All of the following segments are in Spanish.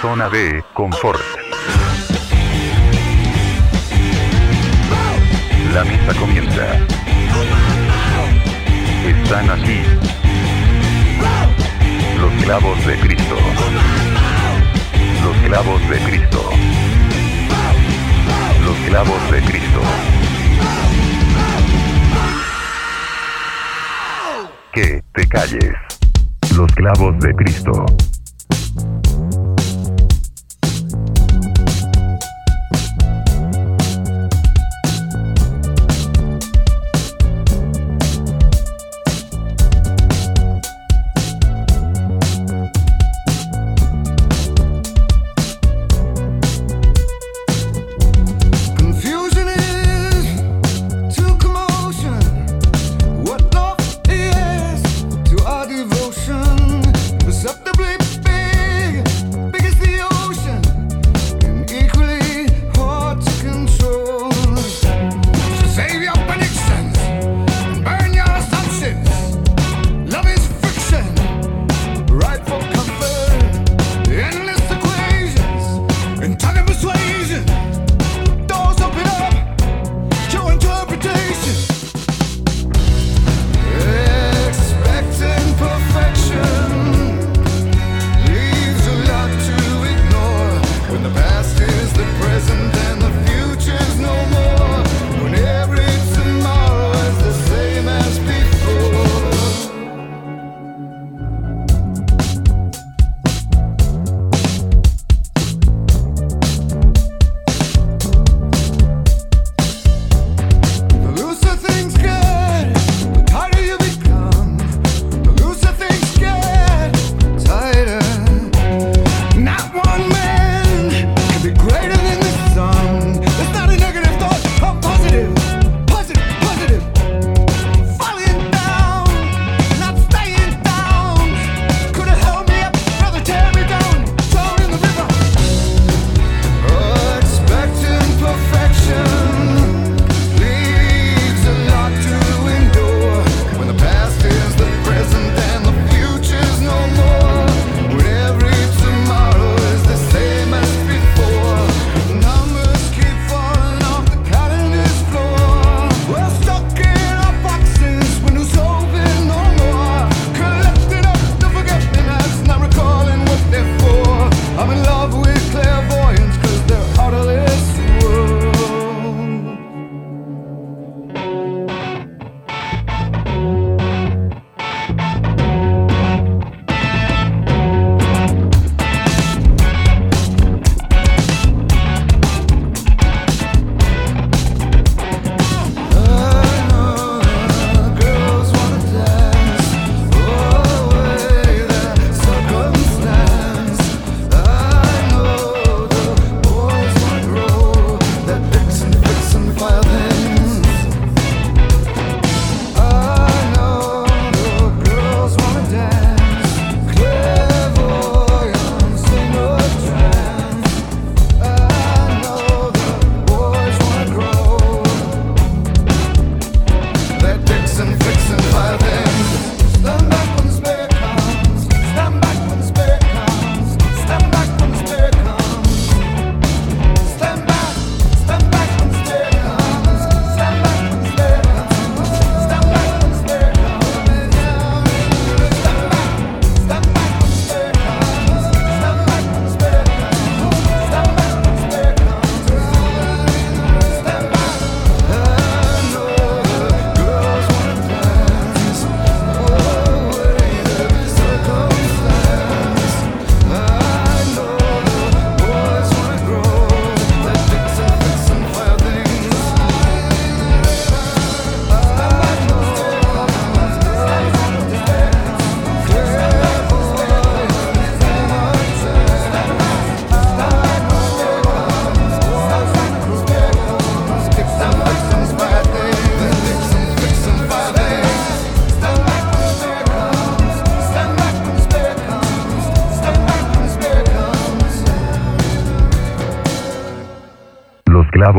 zona de confort. La misa comienza. Están aquí los clavos de Cristo. Los clavos de Cristo. Los clavos de Cristo. Que te calles. Los clavos de Cristo.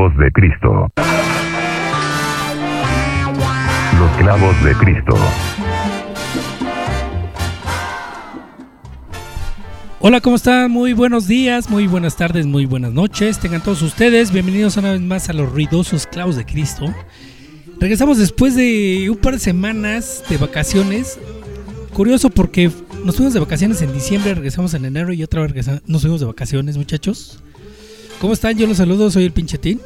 de Cristo. Los clavos de Cristo. Hola, ¿cómo están? Muy buenos días, muy buenas tardes, muy buenas noches. Tengan todos ustedes bienvenidos una vez más a los ruidosos clavos de Cristo. Regresamos después de un par de semanas de vacaciones. Curioso porque nos fuimos de vacaciones en diciembre, regresamos en enero y otra vez nos fuimos de vacaciones, muchachos. ¿Cómo están? Yo los saludo, soy el pinchetín.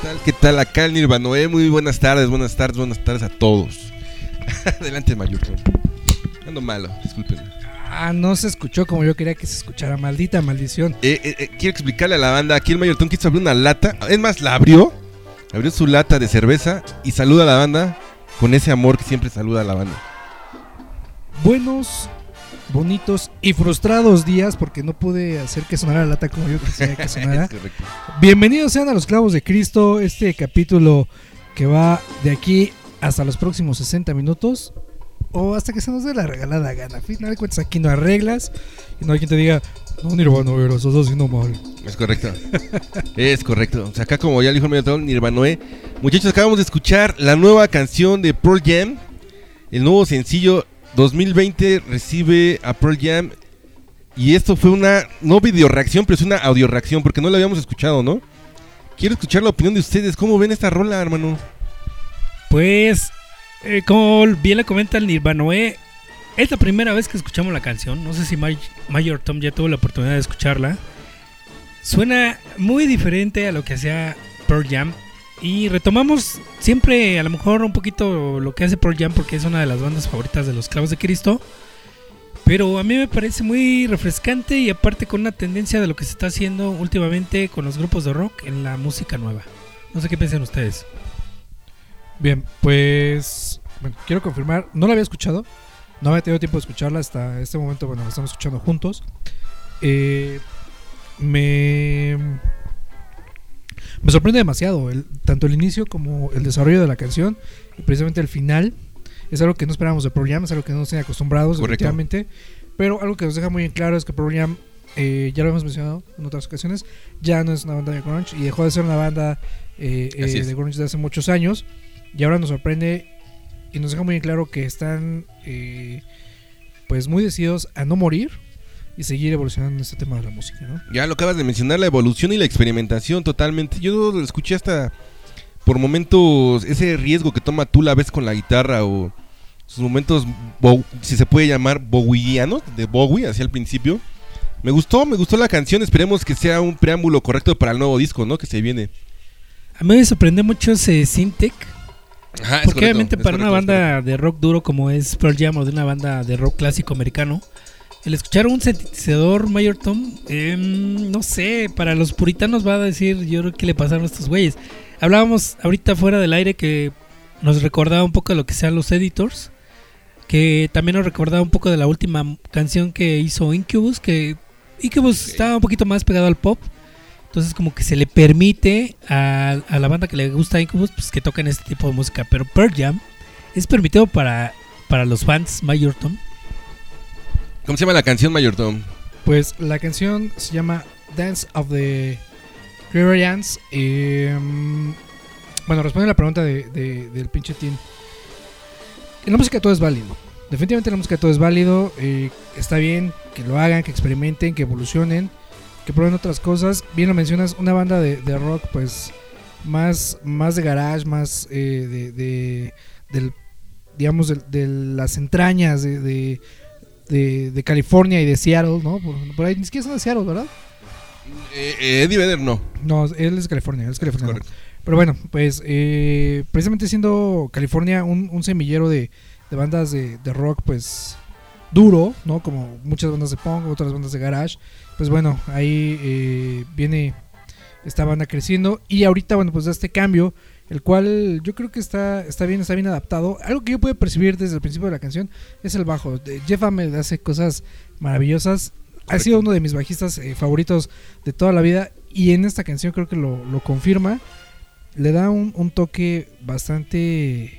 ¿Qué tal? ¿Qué tal? Acá el Nirvanoé. Muy buenas tardes, buenas tardes, buenas tardes a todos. Adelante, Mayurton. Ando malo, discúlpenme. Ah, no se escuchó como yo quería que se escuchara. Maldita maldición. Eh, eh, eh, quiero explicarle a la banda. Aquí el Mayurton quiso abrir una lata. Es más, la abrió. Abrió su lata de cerveza y saluda a la banda con ese amor que siempre saluda a la banda. Buenos, bonitos y frustrados días porque no pude hacer que sonara la lata como yo quisiera que sonara. Bienvenidos sean a los clavos de Cristo, este capítulo que va de aquí hasta los próximos 60 minutos o hasta que se nos dé la regalada gana. A final de cuentas aquí no hay reglas y no hay quien te diga, no Nirvana, lo estás haciendo mal. Es correcto. es correcto. O sea, acá como ya dijo el Mayurton, Nirvanoé. Muchachos, acabamos de escuchar la nueva canción de Pearl Jam. El nuevo sencillo 2020 recibe a Pearl Jam. Y esto fue una, no video reacción, pero es una audio reacción, porque no la habíamos escuchado, ¿no? Quiero escuchar la opinión de ustedes. ¿Cómo ven esta rola, hermano? Pues, eh, como bien le comenta el Nirvanoe, es la primera vez que escuchamos la canción. No sé si May- Mayor Tom ya tuvo la oportunidad de escucharla. Suena muy diferente a lo que hacía Pearl Jam. Y retomamos siempre a lo mejor un poquito lo que hace Pearl Jam porque es una de las bandas favoritas de los clavos de Cristo. Pero a mí me parece muy refrescante y aparte con una tendencia de lo que se está haciendo últimamente con los grupos de rock en la música nueva. No sé qué piensan ustedes. Bien, pues bueno, quiero confirmar, no la había escuchado, no había tenido tiempo de escucharla hasta este momento, bueno, la estamos escuchando juntos. Eh, me, me sorprende demasiado, el, tanto el inicio como el desarrollo de la canción y precisamente el final. Es algo que no esperábamos de Pearl Jam, es algo que no nos tiene acostumbrados, efectivamente. Pero algo que nos deja muy en claro es que Pearl Jam, eh, ya lo hemos mencionado en otras ocasiones, ya no es una banda de grunge y dejó de ser una banda eh, eh, de grunge de hace muchos años. Y ahora nos sorprende y nos deja muy en claro que están eh, pues muy decididos a no morir y seguir evolucionando en este tema de la música, ¿no? Ya lo acabas de mencionar, la evolución y la experimentación totalmente. Yo escuché hasta por momentos ese riesgo que toma tú la vez con la guitarra o sus momentos, si se puede llamar, bowianos, de Bowie hacia el principio. Me gustó, me gustó la canción. Esperemos que sea un preámbulo correcto para el nuevo disco, ¿no? Que se viene. A mí me sorprendió mucho ese Syntec. Ajá, Porque correcto, obviamente para una correcto, banda de rock duro como es Pearl Jam o de una banda de rock clásico americano, el escuchar un sintetizador Mayor Tom, em, no sé, para los puritanos va a decir yo creo que le pasaron a estos güeyes. Hablábamos ahorita fuera del aire que nos recordaba un poco de lo que sean los editors, que también nos recordaba un poco de la última canción que hizo Incubus, que Incubus estaba un poquito más pegado al pop. Entonces como que se le permite a, a la banda que le gusta Incubus pues que toquen este tipo de música. Pero Pearl Jam es permitido para, para los fans Mayor Tom. ¿Cómo se llama la canción, Mayor Tom? Pues la canción se llama Dance of the Gregorians. Eh, bueno, responde a la pregunta de, de- del pinche Tin. En la música todo es válido. Definitivamente en la música todo es válido. eh, está bien que lo hagan, que experimenten, que evolucionen, que prueben otras cosas. Bien lo mencionas, una banda de, rock, pues más, más de garage, más eh, de, de- del, digamos, de las entrañas de, de, de- California y de Seattle, ¿no? Por, por ahí ni siquiera son de Seattle, ¿verdad? Eh, eh, Eddie Vedder, no. No, él es de California, él es californiano. Correcto. Pero bueno, pues eh, precisamente siendo California un, un semillero de, de bandas de, de rock, pues duro, ¿no? Como muchas bandas de punk, otras bandas de garage. Pues bueno, ahí eh, viene esta banda creciendo y ahorita, bueno, pues da este cambio, el cual yo creo que está, está bien, está bien adaptado. Algo que yo puedo percibir desde el principio de la canción es el bajo. Jeff Ament hace cosas maravillosas. Ha sido uno de mis bajistas eh, favoritos de toda la vida y en esta canción creo que lo, lo confirma. Le da un, un toque bastante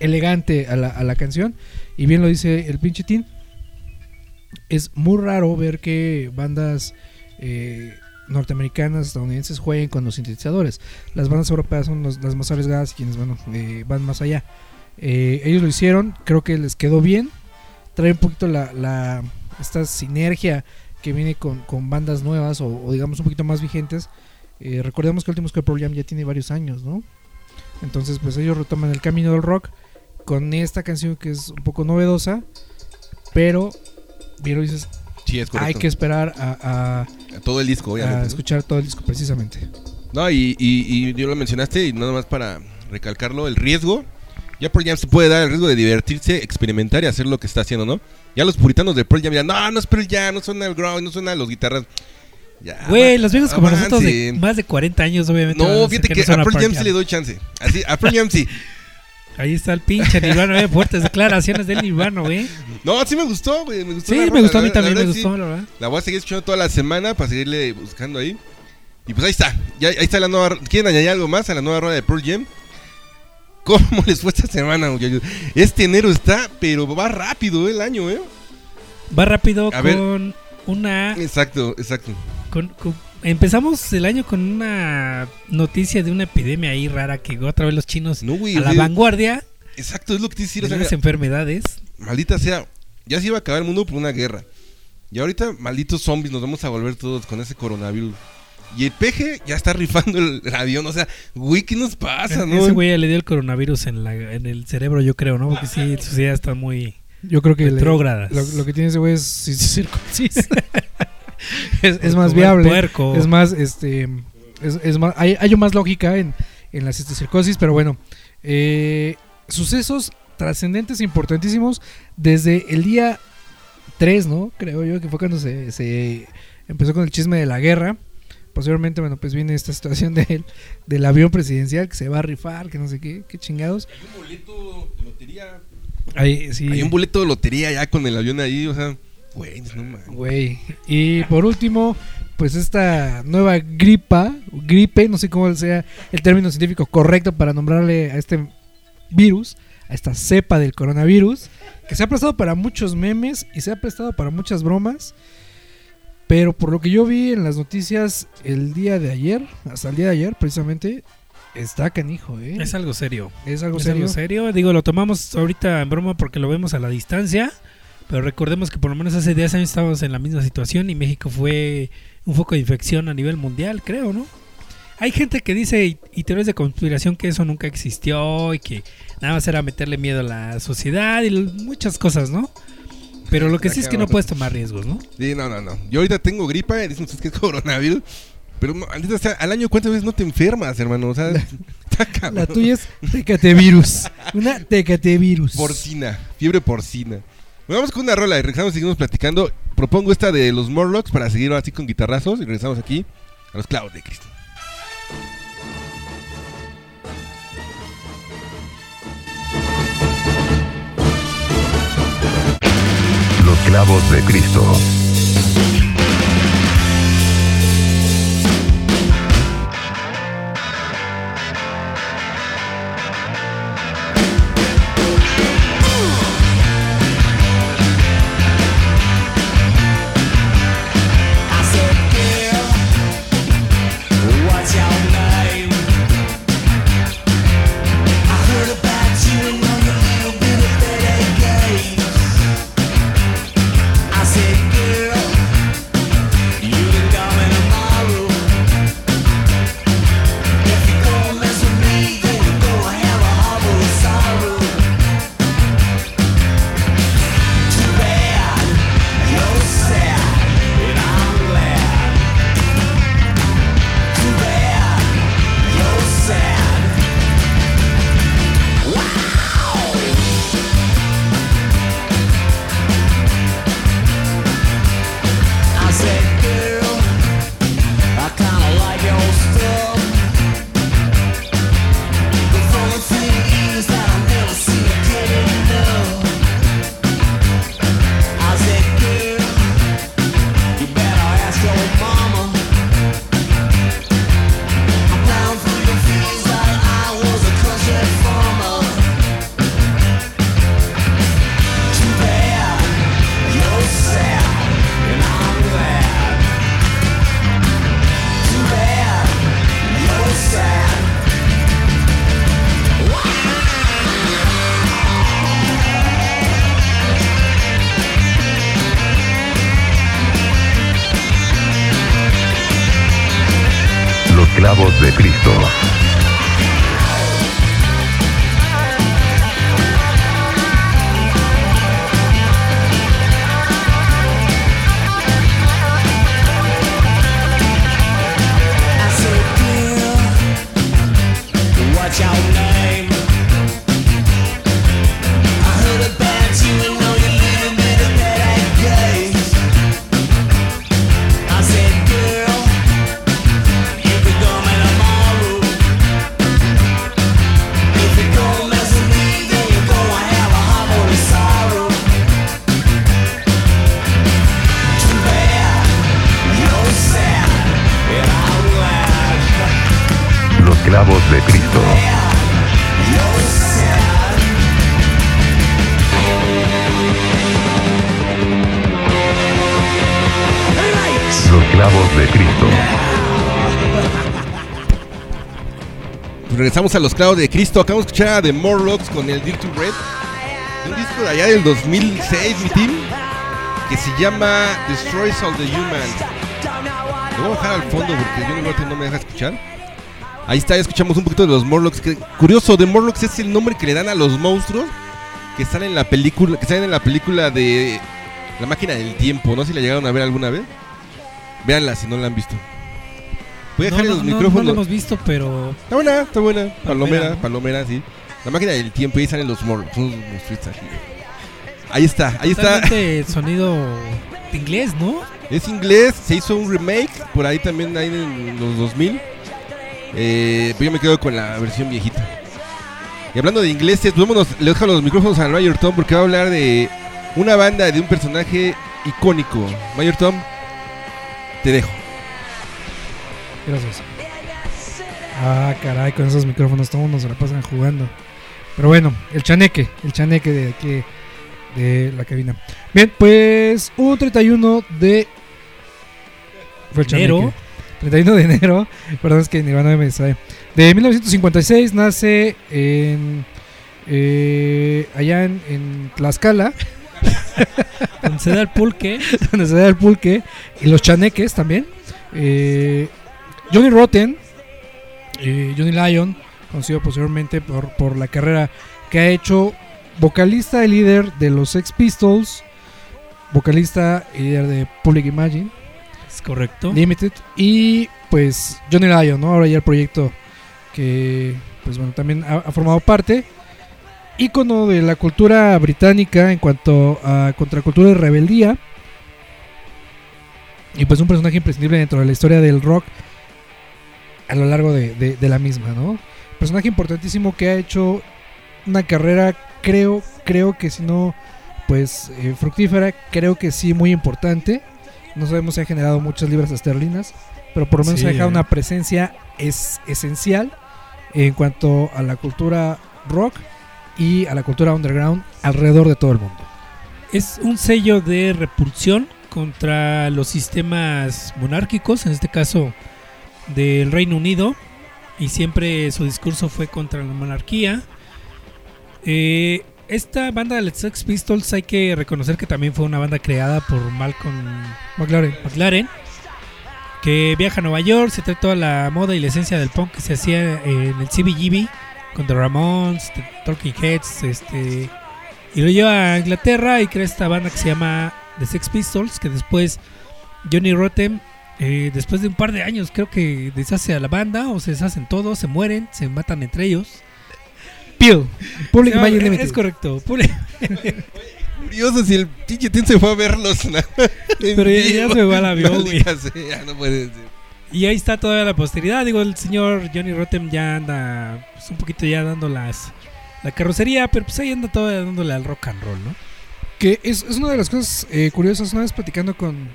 elegante a la, a la canción y bien lo dice el pinche Tin. Es muy raro ver que bandas eh, norteamericanas, estadounidenses jueguen con los sintetizadores. Las bandas europeas son los- las más arriesgadas y quienes bueno, eh, van más allá. Eh, ellos lo hicieron, creo que les quedó bien. Trae un poquito la, la- esta sinergia que viene con, con bandas nuevas o, o digamos un poquito más vigentes. Eh, recordemos que Últimos que Pearl Jam ya tiene varios años, ¿no? Entonces, pues ellos retoman el camino del rock con esta canción que es un poco novedosa, pero lo dices, Sí, es correcto. hay que esperar a, a- Todo el disco, a obviamente. ¿no? escuchar todo el disco precisamente. No, y, y, y yo lo mencionaste y nada más para recalcarlo, el riesgo. Ya Pearl Jam se puede dar el riesgo de divertirse, experimentar y hacer lo que está haciendo, ¿no? Ya los puritanos de Pearl Jam ya, no, no es Pearl Jam, no suena el ground, no suena los guitarras. Güey, los viejos como nosotros de más de 40 años, obviamente. a No, fíjate que, no son a Pearl Jam. sí le doy chance. Así, a Pearl Jam sí. Ahí está el pinche Nirvana, eh, fuertes declaraciones del Nirvana, güey. No, sí me gustó, güey. Me gustó Sí, me rola, gustó a mí la- la también, me sí. gustó, la verdad. La voy a seguir escuchando toda la semana para seguirle buscando ahí. Y pues ahí está. Ya, ahí está la nueva. ¿Quieren añadir algo más a la nueva rueda de Pearl Jam? ¿Cómo les fue esta semana, muchachos? Este enero está, pero va rápido eh, el año, ¿eh? Va rápido A ver. con una... Exacto, exacto. con- con- empezamos el año con una noticia de una epidemia ahí rara que otra vez los chinos No, güey. a la güey, vanguardia Exacto, es lo que te decía. de o sea, las enfermedades. maldita sea. Ya se iba a acabar el mundo por una guerra. Y ahorita, malditos zombies, nos vamos a volver todos con ese coronavirus. Y el peje ya está rifando el, el avión. O sea, güey, ¿qué nos pasa, no? Ese güey ya le dio el coronavirus en, la, en el cerebro, yo creo, ¿no? Porque sí, sus ideas están muy Yo creo que le- retrógradas. lo, lo que tiene ese güey es circuncisa. es, más viable. puerco. Es más, este. Es, es más, hay, hay más lógica en, en la cistocircosis, pero bueno. eh, sucesos trascendentes e importantísimos desde el día 3, ¿no? Creo yo que fue cuando se, se empezó con el chisme de la guerra. Posteriormente, bueno, pues viene esta situación del, del avión presidencial que se va a rifar, que no sé qué, qué chingados. Hay un boleto de lotería. Ahí, sí. Hay un boleto de lotería ya con el avión ahí, o sea, güey, no mames. Güey. Y por último, pues esta nueva gripa, gripe, no sé cómo sea el término científico correcto para nombrarle a este virus, a esta cepa del coronavirus, que se ha prestado para muchos memes y se ha prestado para muchas bromas. Pero por lo que yo vi en las noticias el día de ayer, hasta el día de ayer precisamente, está canijo, ¿eh? Es algo serio. Es algo Es serio. algo serio. Digo, lo tomamos ahorita en broma porque lo vemos a la distancia. Pero recordemos que por lo menos hace 10 años estábamos en la misma situación y México fue un foco de infección a nivel mundial, creo, ¿no? Hay gente que dice y, y teorías de conspiración que eso nunca existió y que nada más era meterle miedo a la sociedad y muchas cosas, ¿no? Pero lo que sí es que no puedes tomar riesgos, ¿no? Sí, no, no, no. Yo ahorita tengo gripa, dicen ustedes que es coronavirus. Pero sea, al año cuántas veces no te enfermas, hermano. O sea, está cabrón. La tuya es tecatevirus. Una tecatevirus. Porcina, fiebre porcina. Bueno, vamos con una rola y regresamos y seguimos platicando. Propongo esta de los Morlocks para seguir así con guitarrazos y regresamos aquí a los clavos de Cristo. Los clavos de Cristo. Regresamos a los clavos de Cristo. Acabamos de escuchar a The Morlocks con el Dirty Red. Un disco de allá del 2006, mi team. Que se llama Destroys All the Humans. Lo voy a bajar al fondo porque Johnny Rotten no me deja escuchar. Ahí está, escuchamos un poquito de los Morlocks. Curioso, The Morlocks es el nombre que le dan a los monstruos que salen en la película, que salen en la película de La máquina del tiempo. No sé si la llegaron a ver alguna vez. Véanla si no la han visto. Voy a dejar no, los no, no micrófonos. lo hemos visto, pero Está buena, está buena. Palomera, palomera, sí. La máquina del tiempo, y ahí salen los así. Ahí está, ahí está. totalmente sonido de inglés, ¿no? Es inglés, se hizo un remake por ahí también, ahí en los 2000. Eh, pero yo me quedo con la versión viejita. Y hablando de ingleses, pues vámonos, le dejo los micrófonos a Mayor Tom porque va a hablar de una banda, de un personaje icónico. Mayor Tom, te dejo. Gracias. Ah, caray, con esos micrófonos todo mundo se la pasan jugando. Pero bueno, el chaneque, el chaneque de aquí, de la cabina. Bien, pues un 31 de... Fue el Enero. chaneque. 31 de enero, perdón, es que Nirvana me distrae. De 1956 nace en... eh, allá en, en Tlaxcala, Donde se da el pulque. donde se da el pulque y los chaneques también. Eh, Johnny Rotten, eh, Johnny Lyon, conocido posteriormente por, por la carrera que ha hecho vocalista y líder de los Sex Pistols, vocalista y líder de Public Imagine, Es correcto. Limited, y pues Johnny Lyon, ¿no? Ahora ya el proyecto que pues bueno, también ha, ha formado parte. Ícono de la cultura británica en cuanto a contracultura y rebeldía. Y pues un personaje imprescindible dentro de la historia del rock a lo largo de, de- de la misma, ¿no? Personaje importantísimo que ha hecho una carrera, creo, creo que si no, pues eh, fructífera, creo que sí muy importante. No sabemos si ha generado muchas libras esterlinas, pero por lo menos Sí, ha dejado eh. una presencia es, esencial en cuanto a la cultura rock y a la cultura underground alrededor de todo el mundo. Es un sello de repulsión contra los sistemas monárquicos, en este caso del Reino Unido, y siempre su discurso fue contra la monarquía. Eh, esta banda de los Sex Pistols hay que reconocer que también fue una banda creada por Malcolm McLaren. McLaren, que viaja a Nueva York, se trae toda la moda y la esencia del punk que se hacía en el CBGB con The Ramones, The Talking Heads, este, y lo lleva a Inglaterra y crea esta banda que se llama The Sex Pistols, que después Johnny Rotten, eh, después de un par de años, creo que deshace a la banda o se deshacen todos, se mueren, se matan entre ellos. Peel. Public No, es- Limited. es correcto. Public- Curioso si el pinche se fue a verlos. ¿no? Pero ya- ya se fue al avión, güey. Maldita sea, no puede ser. Y ahí está toda la posteridad. Digo, el señor Johnny Rotten ya anda pues, un poquito ya dando las la carrocería, pero pues ahí anda todavía dándole al rock and roll, ¿no? Que es, es una de las cosas eh, curiosas. Una vez platicando con,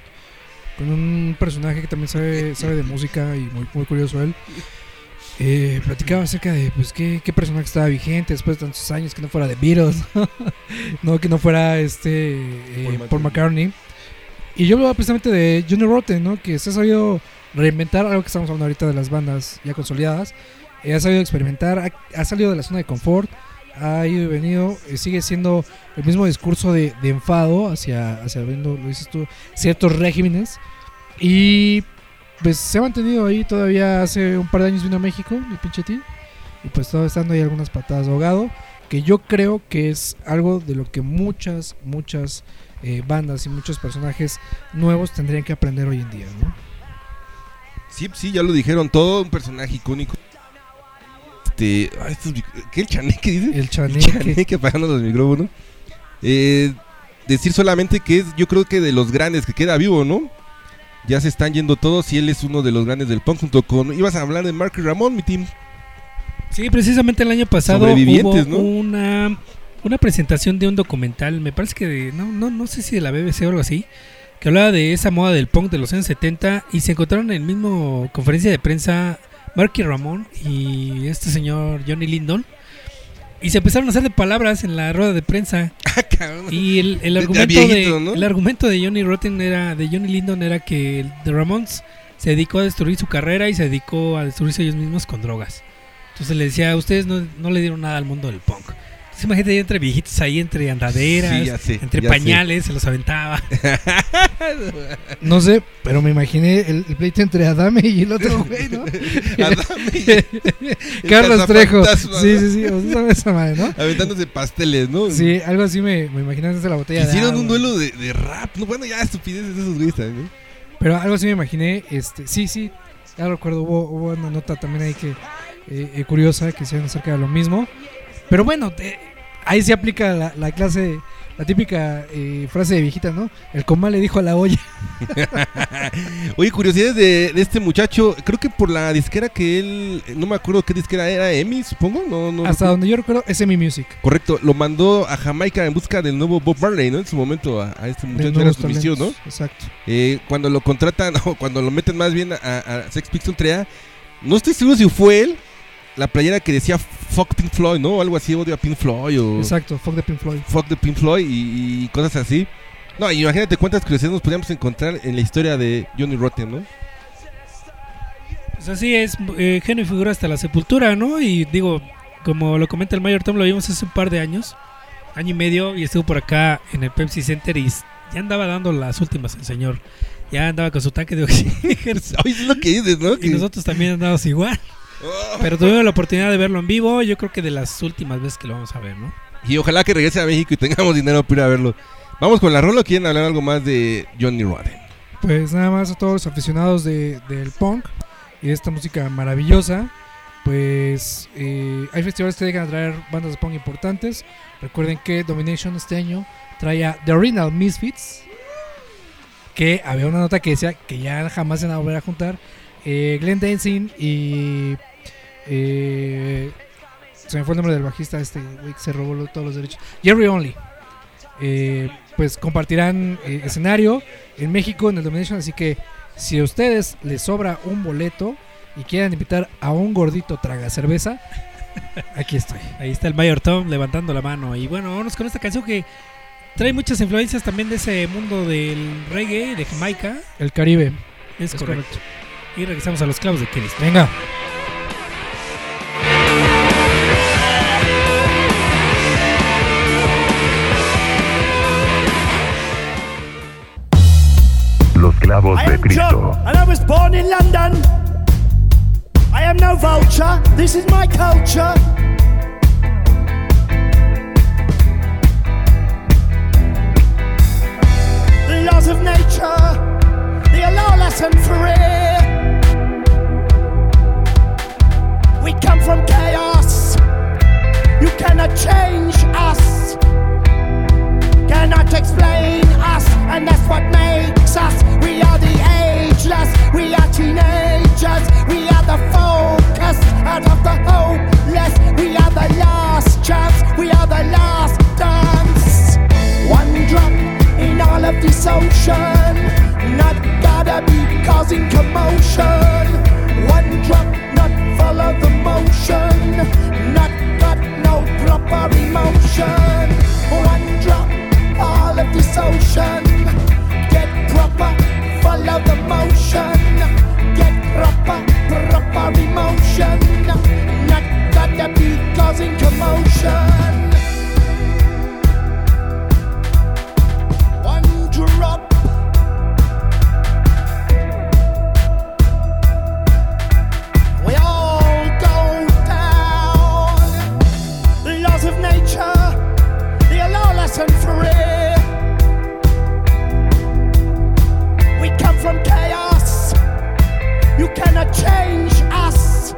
con un personaje que también sabe, sabe de música y muy, muy curioso él. eh, platicaba acerca de pues qué, qué personaje estaba vigente después de tantos años que no fuera de Beatles, no que no fuera este eh, Paul McCartney. Y yo hablaba precisamente de Johnny Rotten, ¿no? Que se ha sabido reinventar algo que estamos hablando ahorita de las bandas ya consolidadas. Eh, ha sabido experimentar, ha, ha salido de la zona de confort, ha ido y venido, eh, sigue siendo el mismo discurso de, enfado hacia, hacia viendo, lo dices tú, ciertos regímenes. Y pues se ha mantenido ahí todavía hace un par de años vino a México, el pinche T. Y pues todavía estando ahí algunas patadas de ahogado. Que yo creo que es algo de lo que muchas, muchas eh, bandas y muchos personajes nuevos tendrían que aprender hoy en día, ¿no? Sí, sí, ya lo dijeron, todo un personaje icónico. Este, ah, estos ¿qué el chaneque dice? El El chaneque. chaneque apagando los micrófonos. Eh, decir solamente que es, yo creo que de los grandes que queda vivo, ¿no? Ya se están yendo todos y él es uno de los grandes del punk junto con... Ibas a hablar de Mark y Ramón, mi team. Sí, precisamente el año pasado hubo ¿no? una, una presentación de un documental, me parece que de, no, no, no sé si de la BBC o algo así, que hablaba de esa moda del punk de los años 70 y se encontraron en el mismo conferencia de prensa Marky Ramón y este señor Johnny Lindon y se empezaron a hacer de palabras en la rueda de prensa Ah, y el, el de argumento viejito, de, ¿no? el argumento de Johnny Rotten era de Johnny Lindon era que de Ramones se dedicó a destruir su carrera y se dedicó a destruirse ellos mismos con drogas. Entonces le decía, ustedes no, no le dieron nada al mundo del punk. Entonces imagínate ahí entre viejitos ahí, entre andaderas, Sí, ya sé, entre ya pañales, se los aventaba. No sé, pero me imaginé el, el pleito entre Adame y el otro güey, ¿no? Adame y Carlos Trejo. Sí, sí, sí. o sea, ¿sabes esa madre, ¿no? Aventándose pasteles, ¿no? Sí, algo así me, me imaginé desde la botella de Hicieron un duelo de, de rap. No, bueno, ya estupideces de esos güeyes también, ¿no? Pero algo así me imaginé, este, sí, sí, ya recuerdo, hubo, hubo una nota también ahí que eh, eh, curiosa que hicieron acerca de lo mismo. Pero bueno, te- ahí se aplica la, la clase, la típica eh, frase de viejita, ¿no? El comal le dijo a la olla. Oye, curiosidades de, de este muchacho. Creo que por la disquera que él. No me acuerdo qué disquera era, EMI, supongo. No, no. Hasta no- donde yo recuerdo es mi music. Correcto, lo mandó a Jamaica en busca del nuevo Bob Marley, ¿no? En su momento a, a este muchacho era su misión, ¿no? Exacto. Eh, cuando lo contratan, o cuando lo meten más bien a, a Sex Pistols 3A, no estoy seguro si fue él. La playera que decía Fuck Pink Floyd, ¿no? Algo así, odio a Pink Floyd o Exacto, fuck de Pink Floyd. Fuck the Pink Floyd y, y cosas así. No, imagínate cuántas curiosidades nos podríamos encontrar en la historia de Johnny Rotten, ¿no? Pues así es, eh, genio y figura hasta la sepultura, ¿no? Y digo, como lo comenta el Mayor Tom, lo vimos hace un par de años, año y medio, y estuvo por acá en el Pepsi Center y ya andaba dando las últimas el señor. Ya andaba con su tanque de oxígeno. Oye, es lo que dices, ¿no? Y nosotros también andábamos igual. Oh. Pero tuvimos la oportunidad de verlo en vivo. Yo creo que de las últimas veces que lo vamos a ver, ¿no? Y ojalá que regrese a México y tengamos dinero para ir a verlo. Vamos con la rola o quieren hablar algo más de Johnny Rotten. Pues nada más a todos los aficionados de- del punk y de esta música maravillosa. Pues eh, hay festivales que dejan traer bandas de punk importantes. Recuerden que Domination este año trae a The Original Misfits. Que había una nota que decía que ya jamás se van a volver a juntar. Eh, Glenn Dancing y. eh, se me fue el nombre del bajista, este güey que se robó lo- todos los derechos. Jerry Only. Eh, pues compartirán eh, escenario en México en el Domination. Así que si a ustedes les sobra un boleto y quieren invitar a un gordito traga cerveza, aquí estoy. Ahí está el Mayor Tom levantando la mano. Y bueno, vámonos con esta canción que trae muchas influencias también de ese mundo del reggae, de Jamaica. El Caribe. Es, Es correcto. correcto. Y regresamos a los clavos de Cristo. Venga. I de am Cristo. John, and I was born in London. I am no vulture, this is my culture. The laws of nature, they are lawless and free. We come from chaos, you cannot change us cannot explain us, and that's what makes us. We are the ageless, we are teenagers, we are the focus out of the hopeless, we are the last chance, we are the last dance. One drop in all of this ocean, not gotta be causing commotion. One drop, not follow the motion, not got no proper emotion of dissolution. Get proper, follow the motion. Get proper, proper emotion. Not got to be causing commotion. change us,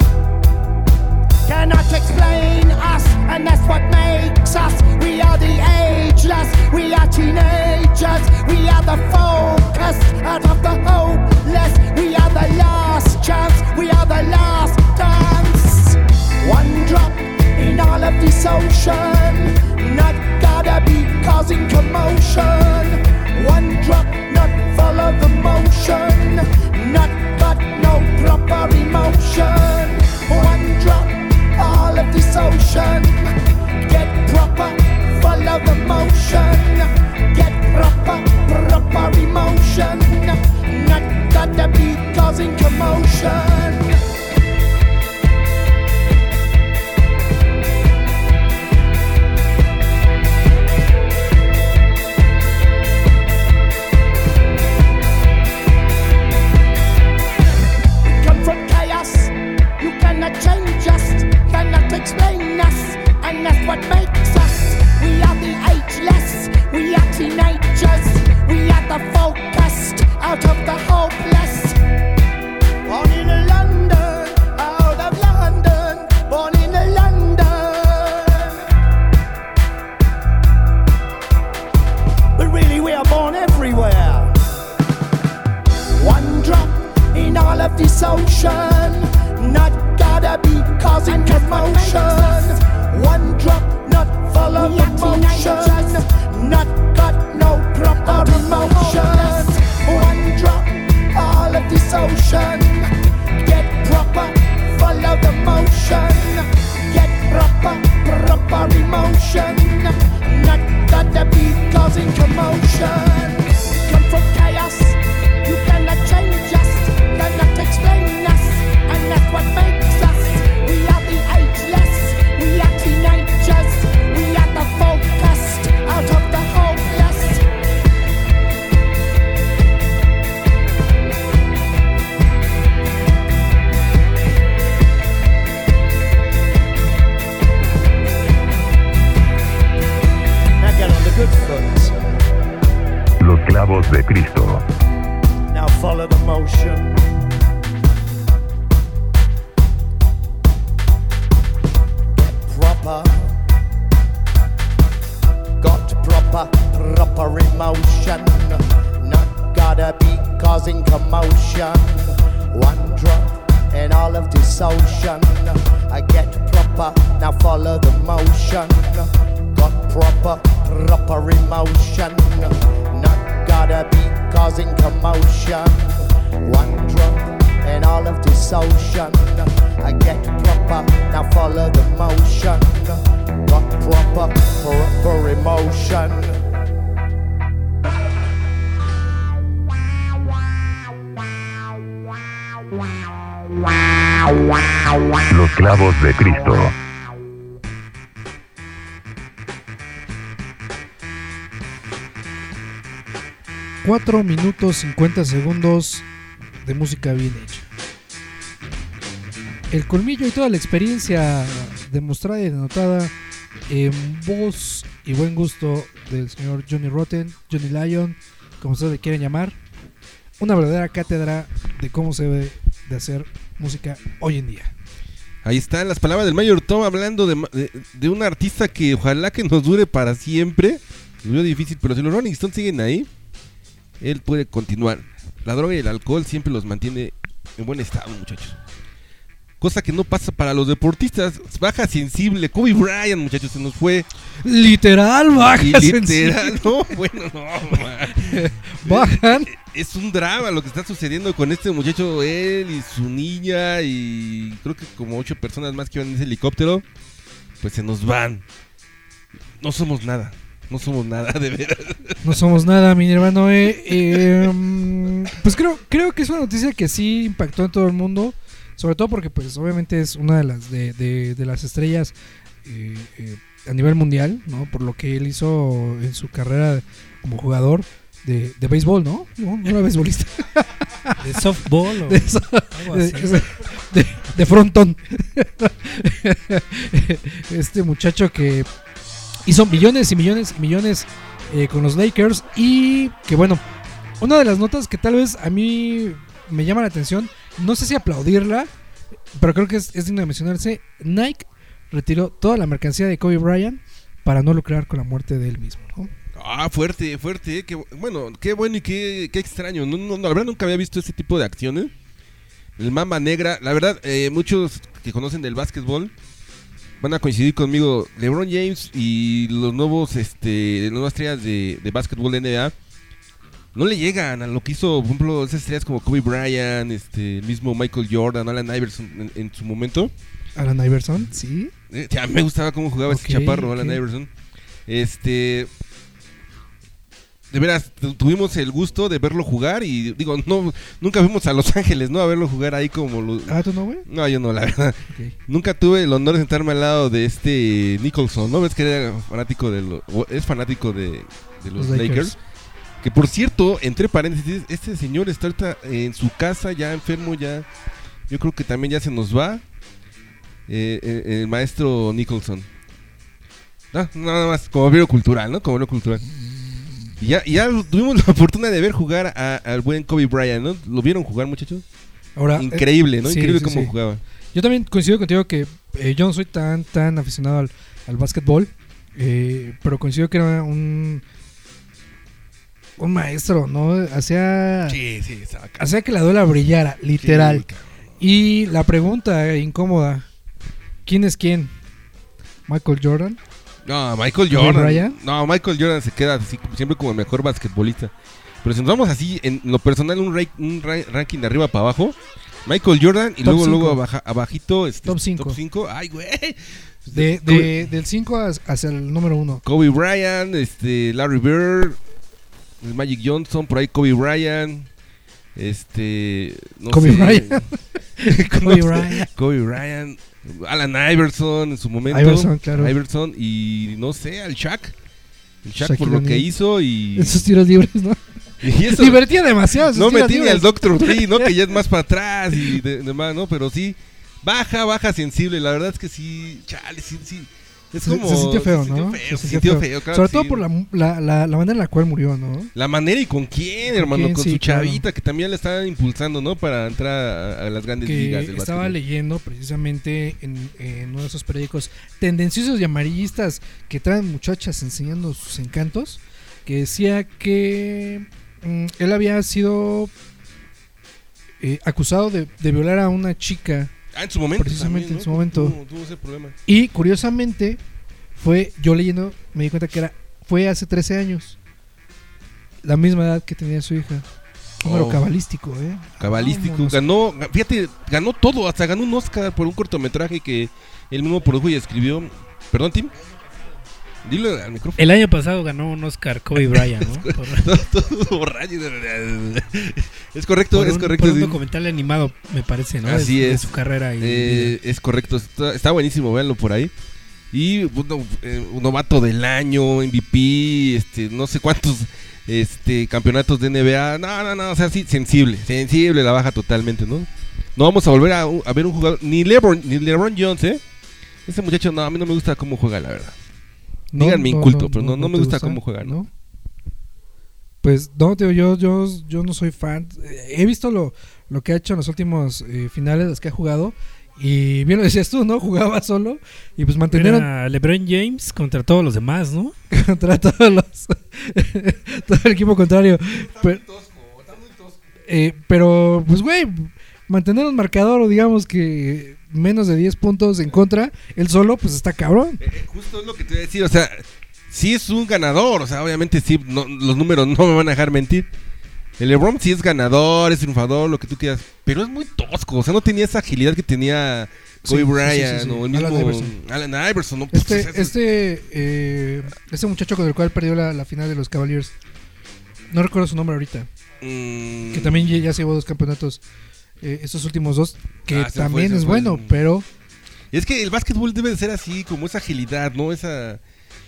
cannot explain us, and that's what makes us Get proper, follow the motion. Get proper, proper emotion. Not gotta be causing commotion. Out of Cristo. Now follow the motion. 4 minutos 50 segundos de música bien hecha. El colmillo y toda la experiencia demostrada y denotada en voz y buen gusto del señor Johnny Rotten, Johnny Lyon, como ustedes le quieran llamar. Una verdadera cátedra de cómo se debe de hacer música hoy en día. Ahí están las palabras del Mayor Tom hablando de, de, un artista que ojalá que nos dure para siempre. Muy difícil, pero si los Rolling Stones siguen ahí, él puede continuar. La droga y el alcohol siempre los mantiene en buen estado, muchachos. Cosa que no pasa para los deportistas. Baja sensible. Kobe Bryant, muchachos, se nos fue. Literal, baja. Y literal, no, bueno, no. man. Bajan. Es un drama lo que está sucediendo con este muchacho, él y su niña y creo que como ocho personas más que iban en ese helicóptero, pues se nos van. No somos nada, no somos nada, de veras. No somos nada, mi hermano. eh, eh, mm, pues creo, creo que es una noticia que sí impactó en todo el mundo. Sobre todo porque, pues, obviamente es una de las de, de- de las estrellas eh, eh, a nivel mundial, ¿no? Por lo que él hizo en su carrera como jugador de, de béisbol, ¿no? No, no era beisbolista. ¿De softball o De, algo de, así? de- de frontón. este muchacho que hizo millones y millones y millones eh, con los Lakers y que bueno, una de las notas que tal vez a mí me llama la atención, no sé si aplaudirla, pero creo que es, es digno de mencionarse, Nike retiró toda la mercancía de Kobe Bryant para no lucrar con la muerte de él mismo. Ah, fuerte, fuerte, eh, qué bu- bueno, qué bueno y qué, qué extraño. No, no, no, la verdad nunca había visto este tipo de acciones. El Mamba Negra, la verdad, eh, muchos que conocen del básquetbol van a coincidir conmigo. LeBron James y los nuevos, este, las nuevas estrellas de, de básquetbol de NBA no le llegan a lo que hizo, por ejemplo, esas estrellas como Kobe Bryant, este, el mismo Michael Jordan, Alan Iverson en, en su momento. Alan Iverson, sí. Eh, Ya me gustaba cómo jugaba ese chaparro. Alan Iverson. Este. De veras, tu- tuvimos el gusto de verlo jugar y digo, no, nunca fuimos a Los Ángeles, ¿no? A verlo jugar ahí como lo- Ah, ¿tú no, güey? No, yo no, la verdad. Nunca tuve el honor de sentarme al lado de este Nicholson, ¿no? Ves que era fanático de los... Es fanático de, de los, Los Lakers. Lakers. Que por cierto, entre paréntesis, este señor está ahorita en su casa, ya enfermo, ya... Yo creo que también ya se nos va. eh, eh, el maestro Nicholson. Ah, nada más, como veo cultural, ¿no? Como veo cultural. Ya, y ya tuvimos la fortuna de ver jugar a- al buen Kobe Bryant, ¿no? ¿Lo vieron jugar, muchachos? Ahora, eh, Increíble, ¿no? sí, Increíble sí, cómo sí. jugaba. Yo también coincido contigo que eh, yo no soy tan tan aficionado al, al básquetbol, eh, pero coincido que era un un maestro, ¿no? Hacía hacía que la duela brillara, literal. Y la pregunta eh, incómoda, ¿quién es quién? Michael Jordan. No, Michael ¿Kobe Jordan. No, Michael Jordan se queda así, siempre como el mejor basquetbolista. Pero si nos vamos así, en lo personal, un, ra- un ra- ranking de arriba para abajo, Michael Jordan y Top luego, luego cinco. abaja- abajito, este, Top cinco. Top 5. Ay, güey. De, de- del 5 hacia el número 1. Kobe Bryant, este, Larry Bird, el Magic Johnson, por ahí Kobe Bryant. Este. No Kobe sé. Bryant. Kobe Bryant. Kobe Bryant. Alan Iverson en su momento. Iverson, claro. Iverson y no sé, al Shaq. El Shaq por lo que hizo y. En sus tiros libres, ¿no? y eso- Divertía demasiado. no tiros metí ni al Doctor Dre, ¿no? Que ya es más para atrás y de- demás, ¿no? Pero sí, baja, baja sensible. La verdad es que sí, chale, sí, sí. Es Se- como. se sintió feo, se ¿no? sintió feo, Se sintió feo. feo, claro Sobre todo sí. por la, la, la, la manera en la cual murió, ¿no? La manera y con quién, hermano, con Sí, su claro. chavita que también le estaban impulsando, ¿no? Para entrar a, a las grandes que ligas del estaba leyendo precisamente en, en uno de esos periódicos tendenciosos y amarillistas que traen muchachas enseñando sus encantos, que decía que mm, él había sido eh, acusado de, de violar a una chica Ah, en su momento. precisamente también, en su momento. Tuvo, tuvo ese problema. y curiosamente fue, yo leyendo me di cuenta que era fue hace 13 años, la misma edad que tenía su hija. Número Oh. cabalístico, ¿eh? Cabalístico. Ganó, fíjate, ganó todo. Hasta ganó un Oscar por un cortometraje que él mismo produjo y escribió. Perdón, Tim. Dilo al micrófono. El año pasado ganó un Oscar Kobe Bryant, ¿no? Por, Todo, todo borracho. Es correcto, por es un, correcto. por un documental animado, me parece, ¿no? Así De- de es. su carrera y Eh, es correcto, está, está buenísimo, véanlo por ahí. Y bueno, eh, un novato del año, MVP, este, no sé cuántos este, campeonatos de NBA. No, no, no, o sea, sí, sensible, sensible la baja totalmente, ¿no? No vamos a volver a, a ver un jugador, ni LeBron, ni LeBron Jones, ¿eh? Ese muchacho, no, a mí no me gusta cómo juega, la verdad. Díganme inculto, pero no- no me gusta cómo juega, ¿no? Pues no, tío, yo, yo, yo no soy fan. Eh, He visto lo, lo que ha hecho en los últimos eh, finales, los que ha jugado. Y bien lo decías tú, ¿no? Jugaba solo. Y pues mantuvieron Era LeBron James contra todos los demás, ¿no? contra todos los. todo el equipo contrario. Pero, eh, pero, pues, güey, mantener un marcador, o digamos que menos de 10 puntos en contra, él solo, pues está cabrón. Eh, eh, justo es lo que te iba a decir, o sea, sí es un ganador, o sea, obviamente sí, no- los números no me van a dejar mentir. El LeBron sí es ganador, es triunfador, lo que tú quieras, pero es muy tosco, o sea, no tenía esa agilidad que tenía Kobe sí, Bryant sí, sí. o el mismo Iverson. Allen Iverson, ¿no? Pues, o Este, sea, este, eh, este muchacho con el cual perdió la, la final de los Cavaliers, no recuerdo su nombre ahorita, mm, que también ya, ya se llevó dos campeonatos, eh, estos últimos dos, que Ah, fue, también es fue. bueno, pero Es que el básquetbol debe de ser así, como esa agilidad, ¿no? Esa,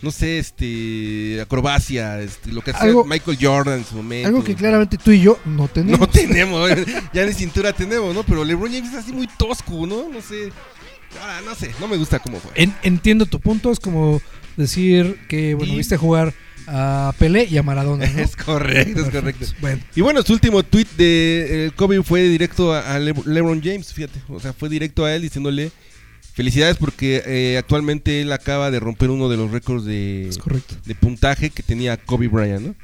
no sé, este, acrobacia, este, lo que hacía Algo- Michael Jordan en su momento. algo que claramente tú y yo no tenemos. No tenemos, ya ni cintura tenemos, ¿no? Pero LeBron James es así muy tosco, ¿no? No sé. Ah, no sé, no me gusta cómo. En- entiendo tu punto, es como decir que, bueno, Y- viste jugar a Pelé y a Maradona, ¿no? Es correcto, es correcto. Bueno, Y bueno, su último tweet de eh, Kobe fue directo a, a Le- LeBron James, fíjate. O sea, fue directo a él diciéndole felicidades porque eh, actualmente él acaba de romper uno de los récords de, de puntaje que tenía Kobe Bryant, ¿no?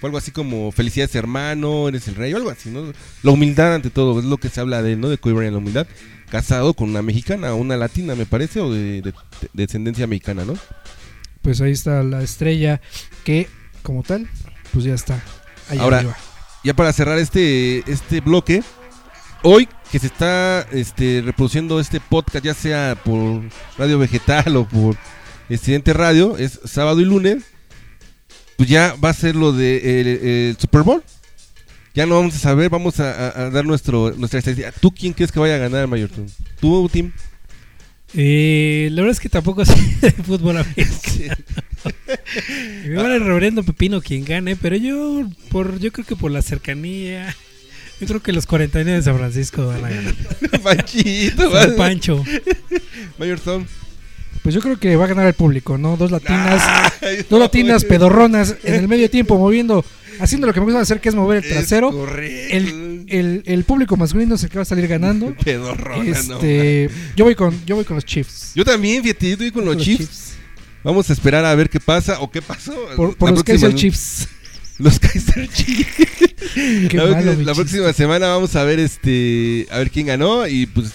Fue algo así como felicidades hermano, eres el rey, o algo así, ¿no? La humildad ante todo, es lo que se habla de él, ¿no? De Kobe Bryant, la humildad. Casado con una mexicana, una latina, me parece, o de, de- de descendencia mexicana, ¿no? Pues ahí está la estrella que, como tal, pues ya está. Ahí Ahora, arriba. ya para cerrar este, este bloque, hoy que se está este, reproduciendo este podcast, ya sea por Radio Vegetal o por Estudiante Radio, es sábado y lunes, pues ya va a ser lo de el, el Super Bowl. Ya no vamos a saber, vamos a, a- a dar nuestro, nuestra estadística. ¿Tú quién crees que vaya a ganar, Mayor? ¿Tú, Tim? Eh, la verdad es que tampoco sé de fútbol americano. Me va el reverendo Pepino quien gane, pero yo por yo creo que por la cercanía, yo creo que los 49 de San Francisco van a ganar. Panchito, San Pancho. Mayor Tom. Pues yo creo que va a ganar el público, ¿no? Dos latinas, Ay, dos latinas pedorronas en el medio tiempo moviendo, haciendo lo que me gusta hacer, que es mover el trasero. El, el, el público masculino es el que va a salir ganando. Pedorrona, no. Este, yo voy con yo voy con los Chiefs. Yo también, fíjate, yo estoy con los Con Chiefs. Vamos a esperar a ver qué pasa o qué pasó. Por, por los Kaiser Chiefs. Los Kaiser Chiefs. Qué la, malo, la próxima semana vamos a ver este a ver quién ganó y pues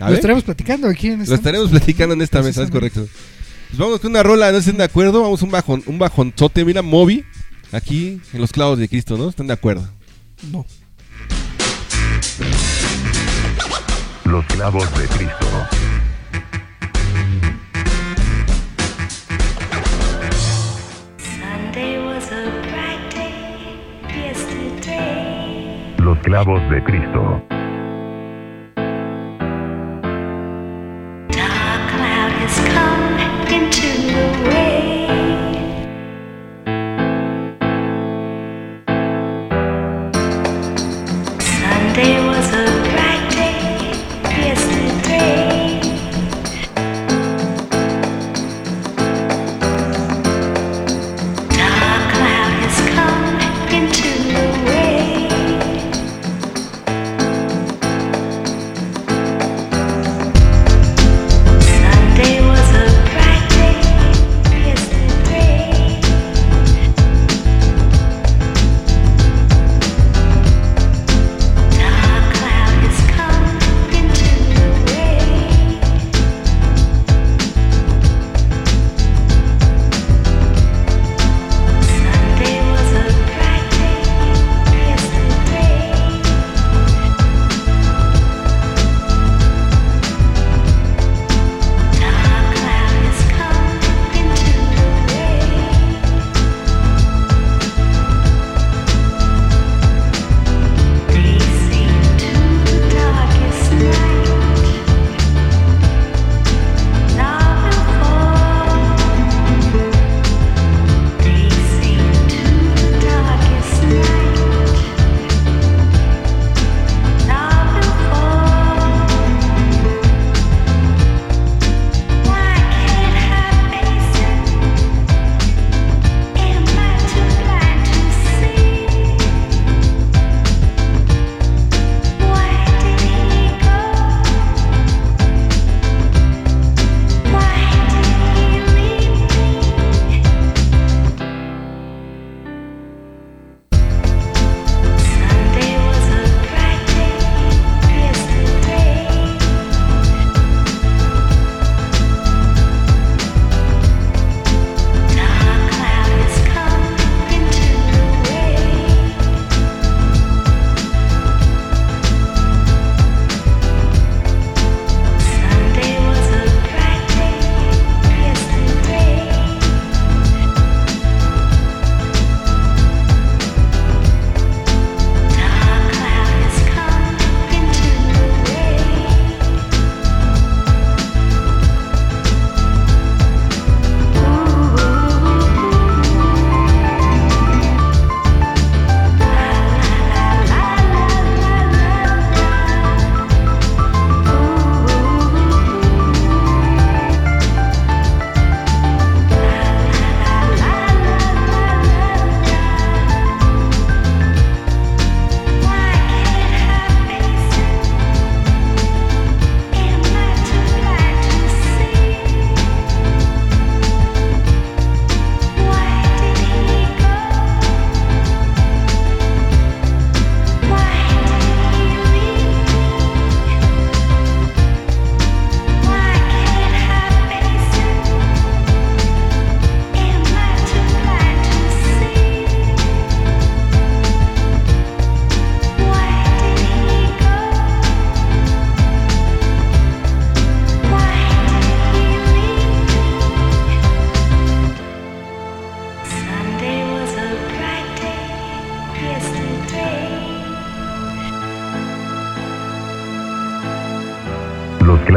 a Lo ver, estaremos platicando aquí en lo esta- estaremos platicando en esta mesa, es correcto. Pues vamos con una rola, no estén de acuerdo, vamos un bajón, un bajonzote, mira, Moby, aquí en los clavos de Cristo, ¿no? ¿Están de acuerdo? No. Los clavos de Cristo. Sunday was a bright day yesterday. Los clavos de Cristo. Dark cloud has come into the way.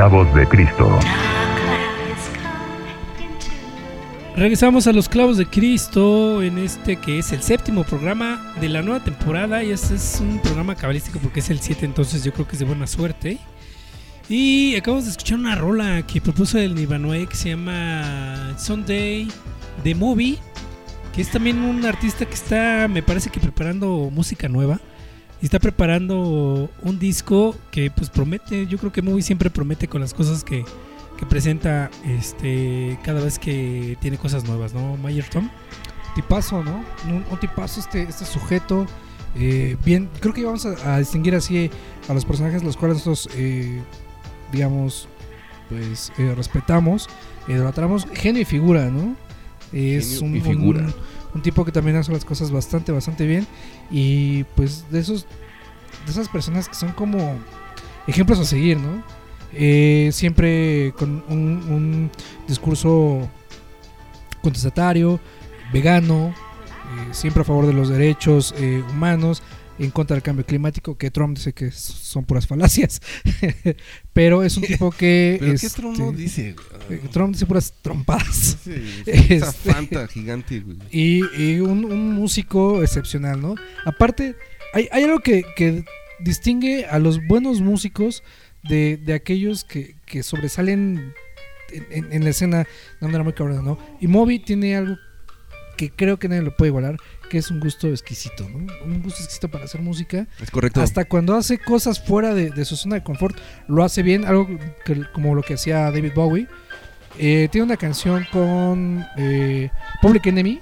Clavos de Cristo. Regresamos a los clavos de Cristo en este que es el séptimo programa de la nueva temporada y este es un programa cabalístico porque es el 7 entonces yo creo que es de buena suerte. Y acabamos de escuchar una rola que propuso el Nirvanoe que se llama Sunday The Movie, que es también un artista que está, me parece que preparando música nueva y está preparando un disco que pues promete, yo creo que Movie siempre promete con las cosas que, que presenta este cada vez que tiene cosas nuevas, ¿no? Mayer Tom. tipazo, ¿no? Un, un tipazo este, este sujeto. eh, bien, creo que vamos a, a distinguir así a los personajes los cuales nosotros, eh, digamos, pues eh, respetamos, idolatramos. Genio y figura, ¿no? Es Genio un, y figura. un- un tipo que también hace las cosas bastante, bastante bien. Y pues de esos, de esas personas que son como ejemplos a seguir, ¿no? Eh, siempre con un, un discurso contestatario, vegano, eh, siempre a favor de los derechos eh, humanos, en contra del cambio climático, que Trump dice que son puras falacias. Pero es un tipo que... Pero ¿qué este, Trump no dice? eh, Trump dice puras trompadas. Sí, esa Este- fanta gigante, güey. Y, y un, un músico excepcional, ¿no? Aparte, hay, hay algo que, que distingue a los buenos músicos de, de aquellos que, que sobresalen en, en- en la escena de manera muy cabrona, ¿no? Y Moby tiene algo que creo que nadie lo puede igualar, que es un gusto exquisito, ¿no? Un gusto exquisito para hacer música. Es correcto. Hasta cuando hace cosas fuera de, de su zona de confort, lo hace bien, algo que- como lo que hacía David Bowie. Eh, tiene una canción con eh, Public Enemy,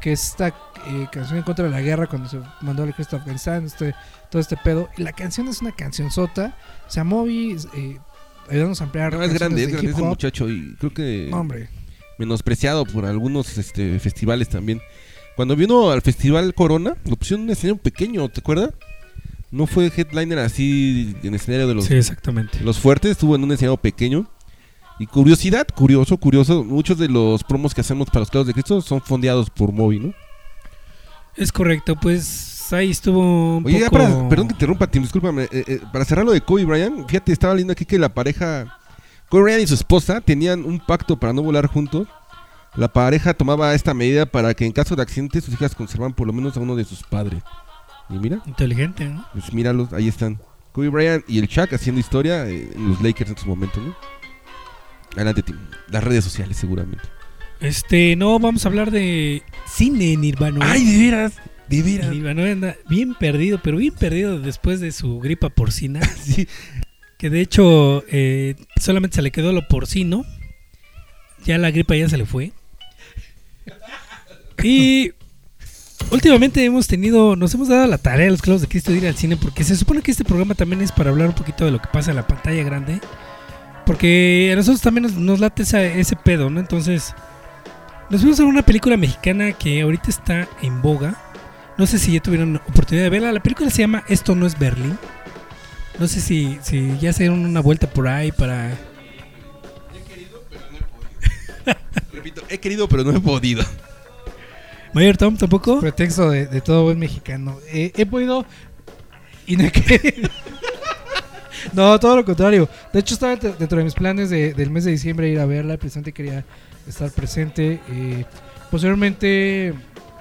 que es esta eh, canción en contra de la guerra cuando se mandó al ejército a Afganistán, este, todo este pedo. Y la canción es una canción sota. O sea, Moby eh, ayudándonos a ampliar. No, es grande, es de grande ese muchacho y creo que No, hombre. Menospreciado por algunos este, festivales también. Cuando vino al festival Corona, lo pusieron en un escenario pequeño, ¿te acuerdas? No fue headliner así en escenario de los, Sí, exactamente. los fuertes, estuvo en un escenario pequeño. Y curiosidad, curioso, curioso, muchos de los promos que hacemos para los clavos de Cristo son fondeados por Moby, ¿no? Es correcto, pues ahí estuvo un Oye, ya para, perdón que te interrumpa, Tim, discúlpame. eh, eh, para cerrar lo de Kobe Bryant, fíjate, estaba leyendo aquí que la pareja, Bryant y su esposa tenían un pacto para no volar juntos. La pareja tomaba esta medida para que en caso de accidente sus hijas conservan por lo menos a uno de sus padres. Y mira, Inteligente, ¿no? pues míralos, ahí están. Kobe Bryant y el Chuck haciendo historia eh, en los Lakers en su momento, ¿no? Adelante, Tim. Las redes sociales, seguramente. Este, no, vamos a hablar de cine Nirvana. ¡Ay, de veras! De veras. Nirvana anda bien perdido, pero bien perdido después de su gripa porcina. Sí. Que de hecho eh, solamente se le quedó lo porcino. Ya la gripa ya se le fue. Y últimamente hemos tenido, nos hemos dado la tarea los clavos de Cristo de ir al cine porque se supone que este programa también es para hablar un poquito de lo que pasa en la pantalla grande. Porque a nosotros también nos, nos late ese pedo, ¿no? Entonces, nos fuimos a una película mexicana que ahorita está en boga. No sé si ya tuvieron oportunidad de verla. La película se llama Esto no es Berlín. No sé si, si ya se dieron una vuelta por ahí para... Repito, he querido, pero no he podido. Mayor Tom tampoco. Pretexto de, de todo buen mexicano. Eh, he podido y no he querido. no, todo lo contrario. De hecho, estaba dentro de mis planes de- del mes de diciembre ir a verla. Precisamente quería estar presente. Eh, posteriormente,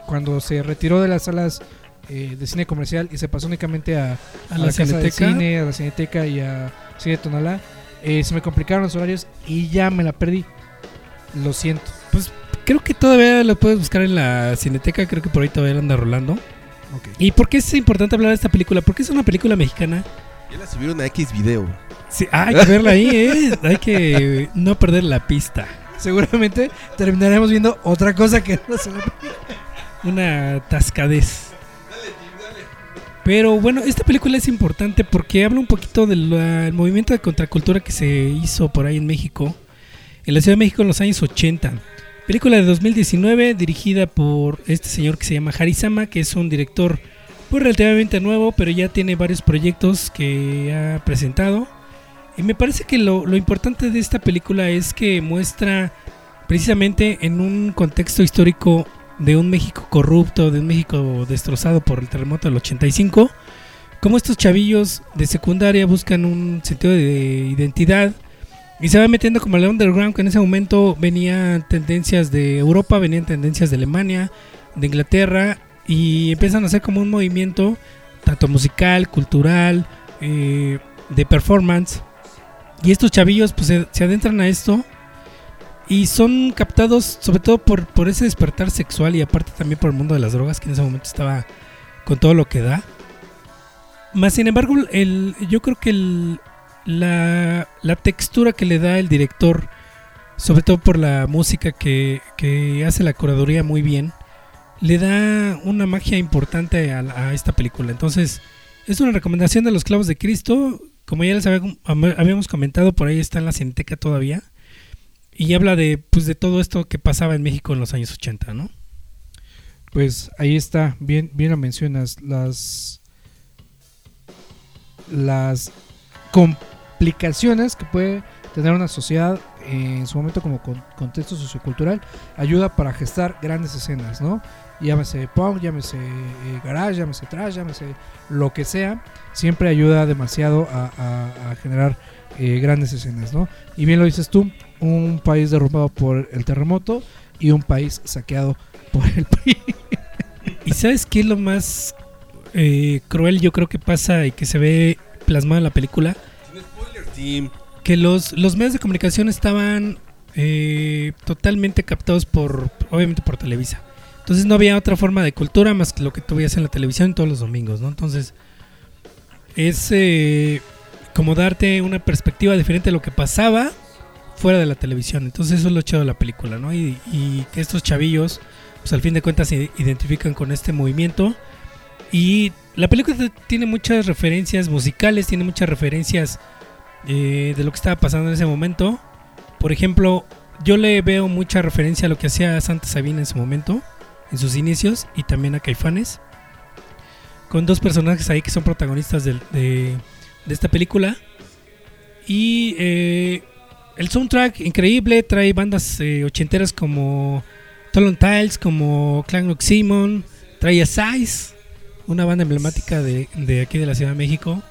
cuando se retiró de las salas eh, de cine comercial y se pasó únicamente a, A la casa de Cineteca. cine, a la Cineteca y a Cine Tonalá, eh, se me complicaron los horarios y ya me la perdí. Lo siento. Creo que todavía lo puedes buscar en la Cineteca. Creo que por ahí todavía anda rolando. ¿Y por qué es importante hablar de esta película? Porque es una película mexicana. Ya la subieron a X video. Sí, ah, hay que verla ahí, ¿eh? Hay que no perder la pista. Seguramente terminaremos viendo otra cosa que no se Una tascadez. Pero bueno, esta película es importante porque habla un poquito del ah, movimiento de contracultura que se hizo por ahí en México, en la Ciudad de México en los años 80. Película de 2019 dirigida por este señor que se llama Harisama, que es un director pues relativamente nuevo, pero ya tiene varios proyectos que ha presentado. Y me parece que lo, lo importante de esta película es que muestra precisamente en un contexto histórico de un México corrupto, de un México destrozado por el terremoto del 85, cómo estos chavillos de secundaria buscan un sentido de identidad Y se va metiendo como el underground, que en ese momento venían tendencias de Europa, venían tendencias de Alemania, de Inglaterra, y empiezan a hacer como un movimiento, tanto musical, cultural, eh, de performance. Y estos chavillos pues se, se adentran a esto y son captados sobre todo por, por ese despertar sexual y aparte también por el mundo de las drogas, que en ese momento estaba con todo lo que da. Más sin embargo, el, yo creo que el, la, la textura que le da el director, sobre todo por la música que, que hace la curaduría muy bien, le da una magia importante a, a esta película. Entonces, es una recomendación de los clavos de Cristo. Como ya les había- habíamos comentado, por ahí está en la Cineteca todavía. Y habla de, pues, de todo esto que pasaba en México en los años 80, ¿no? Pues ahí está, bien, bien lo mencionas, las las complicaciones que puede tener una sociedad en su momento como con- contexto sociocultural ayuda para gestar grandes escenas, ¿no? Llámese punk, llámese eh, garage, llámese trash, llámese lo que sea, siempre ayuda demasiado a, a- a generar eh, grandes escenas, ¿no? Y bien lo dices tú, un país derrumbado por el terremoto y un país saqueado por el PRI. ¿Y sabes qué es lo más eh, cruel yo creo que pasa y que se ve plasmado en la película? Sí. Que los, los medios de comunicación estaban eh, totalmente captados por, obviamente por Televisa. Entonces no había otra forma de cultura más que lo que tú veías en la televisión todos los domingos, ¿no? Entonces es eh, como darte una perspectiva diferente de lo que pasaba fuera de la televisión. Entonces eso es lo chido de la película, ¿no? Y, que estos chavillos, pues al fin de cuentas se identifican con este movimiento. Y la película tiene muchas referencias musicales, tiene muchas referencias eh, de lo que estaba pasando en ese momento. Por ejemplo, yo le veo mucha referencia a lo que hacía Santa Sabina en su momento, en sus inicios, y también a Caifanes. Con dos personajes ahí que son protagonistas de, de esta película. Y eh, el soundtrack increíble, trae bandas eh, ochenteras como Tolon Tiles, como Clan Oxymon, trae a Size, una banda emblemática de, aquí de la Ciudad de México,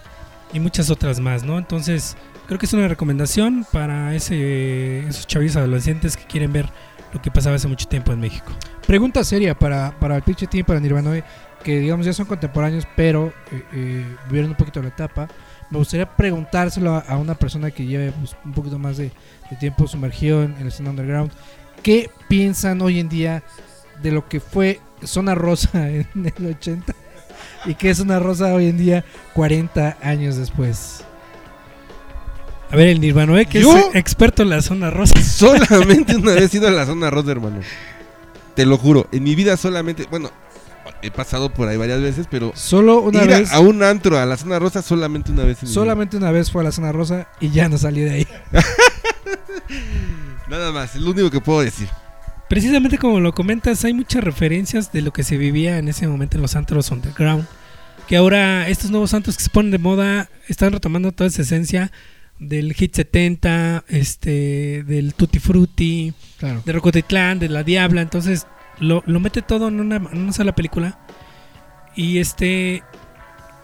y muchas otras más, ¿no? Entonces, creo que es una recomendación para ese, esos chavillos adolescentes que quieren ver lo que pasaba hace mucho tiempo en México. Pregunta seria para, para el pinche team, para Nirvanoe, que digamos ya son contemporáneos, pero eh, eh, vivieron un poquito la etapa. Me gustaría preguntárselo a, a una persona que lleve pues, un poquito más de, de tiempo sumergido en, en el escena underground. ¿Qué piensan hoy en día de lo que fue Zona Rosa en el 80 y qué es Zona Rosa hoy en día 40 años después? A ver, el Nirvanoe, que ¿Yo? es experto en la zona rosa. Solamente una vez he ido a la zona rosa, hermano. Te lo juro. En mi vida solamente. Bueno, he pasado por ahí varias veces, pero. Solo una ir vez, a un antro, a la zona rosa, solamente una vez en mi vida. solamente una vez fue a la Zona Rosa y ya no salí de ahí. Nada más, es lo único que puedo decir. Precisamente como lo comentas, hay muchas referencias de lo que se vivía en ese momento en los antros underground. Que ahora estos nuevos santos que se ponen de moda están retomando toda esa esencia del Hit 70, este, del Tutti Frutti, Claro. de Rocotitlán, de La Diabla. Entonces lo, lo mete todo en una, en una sola película. Y este.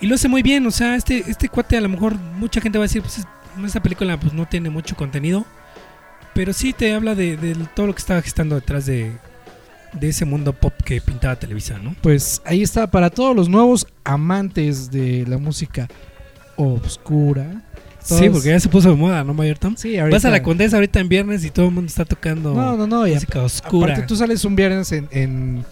Y lo hace muy bien. O sea, este, este cuate a lo mejor mucha gente va a decir, pues es- esta película pues no tiene mucho contenido. Pero sí te habla de, de todo lo que estaba gestando detrás de, de ese mundo pop que pintaba Televisa, ¿no? Pues ahí está para todos los nuevos amantes de la música obscura. Sí, porque ya se puso de moda, ¿no, Mayor Tom? Sí, ahorita. Vas a la Condesa ahorita en viernes y todo el mundo está tocando No, no, no. música oscura. Aparte, tú sales un viernes en, en,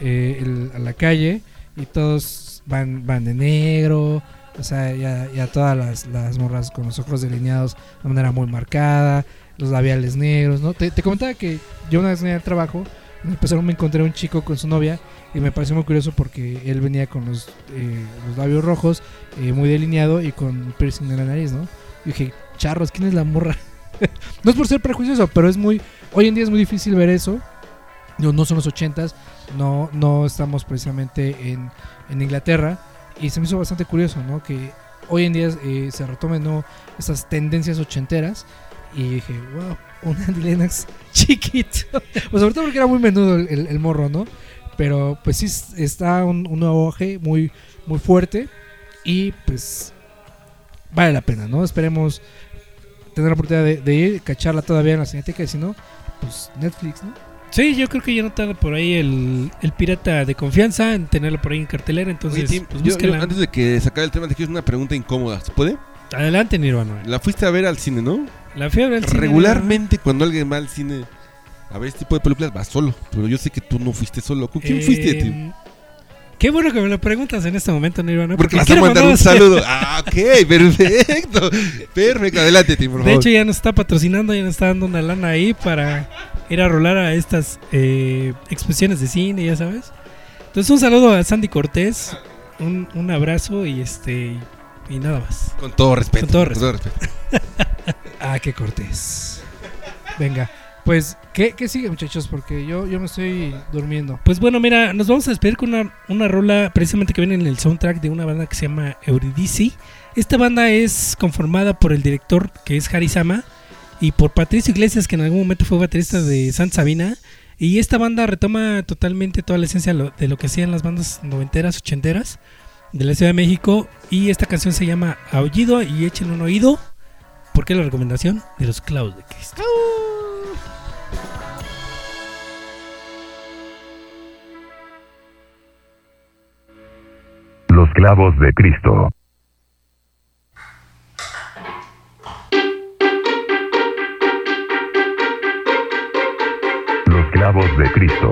eh, el- a la calle y todos van, van de negro. O sea, ya, ya todas las, las morras con los ojos delineados de manera muy marcada, los labiales negros, ¿no? Te, te comentaba que yo una vez venía al trabajo, en el pizarrón me encontré un chico con su novia y me pareció muy curioso porque él venía con los, eh, los labios rojos, eh, muy delineado y con piercing en la nariz, ¿no? Y dije, charros, ¿quién es la morra? no es por ser prejuicioso, pero es muy, hoy en día es muy difícil ver eso. No, no son los ochentas, no, no estamos precisamente en, en Inglaterra. Y se me hizo bastante curioso, ¿no? Que hoy en día eh, se retomen ¿no? esas tendencias ochenteras. Y dije, wow, un Andy Lennox chiquito. pues sobre todo porque era muy menudo el, morro, ¿no? Pero pues sí es- está un, un nuevo auge muy, muy fuerte. Y pues vale la pena, ¿no? Esperemos tener la oportunidad de, de ir, cacharla todavía en la cineteca y si no, pues Netflix, ¿no? Sí, yo creo que ya no tarda por ahí el, el pirata de confianza en tenerlo por ahí en cartelera. Entonces, Oye, Tim, pues yo- antes de que sacar el tema, te quiero una pregunta incómoda. ¿Se puede? Adelante, Nirvana. La fuiste a ver al cine, ¿no? La fiebre del cine, Regularmente cuando alguien va al cine a ver este tipo de películas va solo. Pero yo sé que tú no fuiste solo. ¿Con quién Eh, fuiste, Tim? Qué bueno que me lo preguntas en este momento, Nirvana. Porque vas a mandar un saludo. Ah, ok, perfecto. Perfecto, adelante, Tim, por De favor. hecho, ya nos está patrocinando, ya nos está dando una lana ahí para ir a rolar a estas eh, exposiciones de cine, ya sabes. Entonces, un saludo a Sandy Cortés, un, un abrazo y este y nada más. Con todo respeto. Con todo respeto. Ah, qué cortés. Venga, pues, ¿qué, qué sigue, muchachos? Porque yo, yo me estoy durmiendo. Pues bueno, mira, nos vamos a despedir con una, una rola precisamente que viene en el soundtrack de una banda que se llama Eurydice. Esta banda es conformada por el director que es Harry Sama y por Patricio Iglesias que en algún momento fue baterista de Santa Sabina. Y esta banda retoma totalmente toda la esencia de lo, que hacían las bandas noventeras, ochenteras de la Ciudad de México. Y esta canción se llama Aullido y échenle un oído porque es la recomendación de los clavos de Cristo. Los clavos de Cristo. Los clavos de Cristo.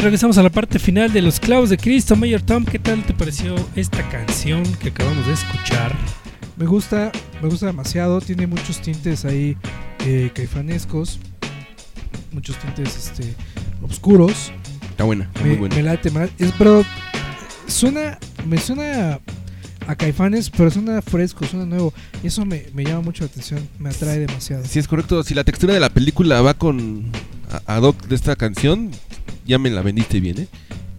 Y regresamos a la parte final de Los Clavos de Cristo. Mayor Tom, ¿qué tal te pareció esta canción que acabamos de escuchar? Me gusta, me gusta demasiado. Tiene muchos tintes ahí eh, caifanescos. Muchos tintes este, oscuros. Está buena, está Me, muy buena. me late, late. Es- pero suena, me suena a caifanes, pero suena fresco, suena nuevo. Y eso me, me llama mucho la atención. Me atrae demasiado. Sí, es correcto. Si la textura de la película va con a- ad hoc de esta canción, ya me la vendiste bien, ¿eh?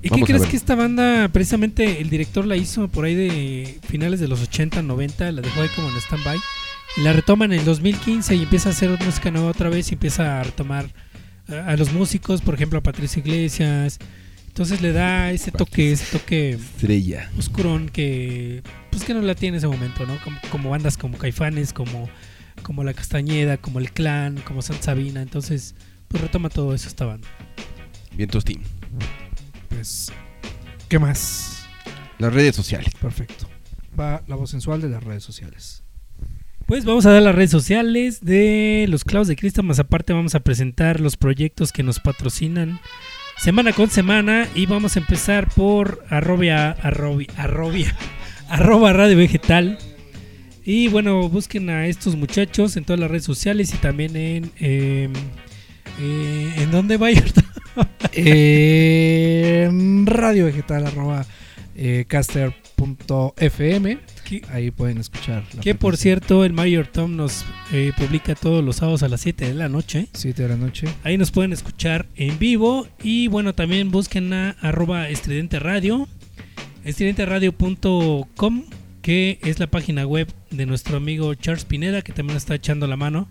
¿Y Vamos qué crees que esta banda, precisamente el director la hizo por ahí de finales de los 80, 90, la dejó ahí como en stand-by? La retoma en el 2015 y empieza a hacer música nueva otra vez y empieza a retomar a, a los músicos, por ejemplo a Patricia Iglesias. Entonces le da ese toque, ese toque Estrella. oscurón que pues que no la tiene en ese momento, ¿no? Como, como bandas como Caifanes, como, como La Castañeda, como El Clan, como Santa Sabina. Entonces, pues retoma todo eso esta banda. Vientos Team. Pues, ¿qué más? Las redes sociales. Perfecto. Va la voz sensual de las redes sociales. Pues vamos a dar las redes sociales de los Clavos de Cristo, más aparte vamos a presentar los proyectos que nos patrocinan semana con semana y vamos a empezar por arrobia, arrobia, arrobia, arroba radio vegetal. Y bueno, busquen a estos muchachos en todas las redes sociales y también en... eh, eh, ¿En dónde va en radio vegetal arroba eh, caster.fm. Ahí pueden escuchar. Que por cierto, el Mayor Tom nos eh, publica todos los sábados a las 7 de la noche. 7 de la noche. Ahí nos pueden escuchar en vivo. Y bueno, también busquen a arroba estridente radio. Estridenteradio.com, que es la página web de nuestro amigo Charles Pineda, que también está echando la mano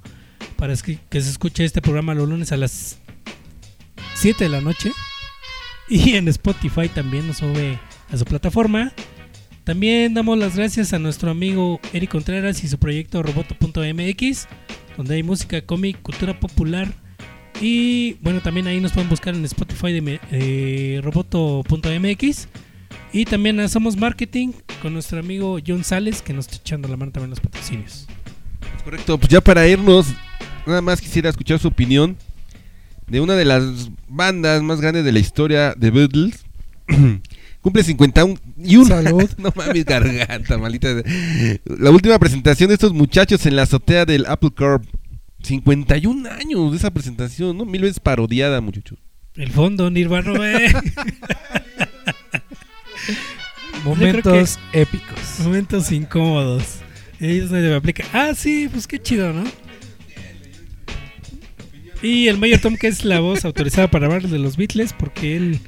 para que se escuche este programa los lunes a las 7 de la noche. Y en Spotify también nos sube a su plataforma. También damos las gracias a nuestro amigo Eric Contreras y su proyecto roboto.mx, donde hay música, cómic, cultura popular. Y bueno, también ahí nos pueden buscar en Spotify de roboto.mx. Y también hacemos marketing con nuestro amigo John Sales, que nos está echando la mano también en los patrocinios. Correcto. Pues ya para irnos, nada más quisiera escuchar su opinión de una de las bandas más grandes de la historia de Beatles. Cumple 51 y un Salud. no mames, garganta, maldita. La última presentación de estos muchachos en la azotea del Apple Corp. 51 años de esa presentación, ¿no? Mil veces parodiada, muchachos. El fondo, Nirvana, eh. Momentos épicos. Momentos incómodos. Ellos no me aplican. Ah, sí, pues qué chido, ¿no? Y el Mayor Tom, que es la voz autorizada para hablar de los Beatles, porque él,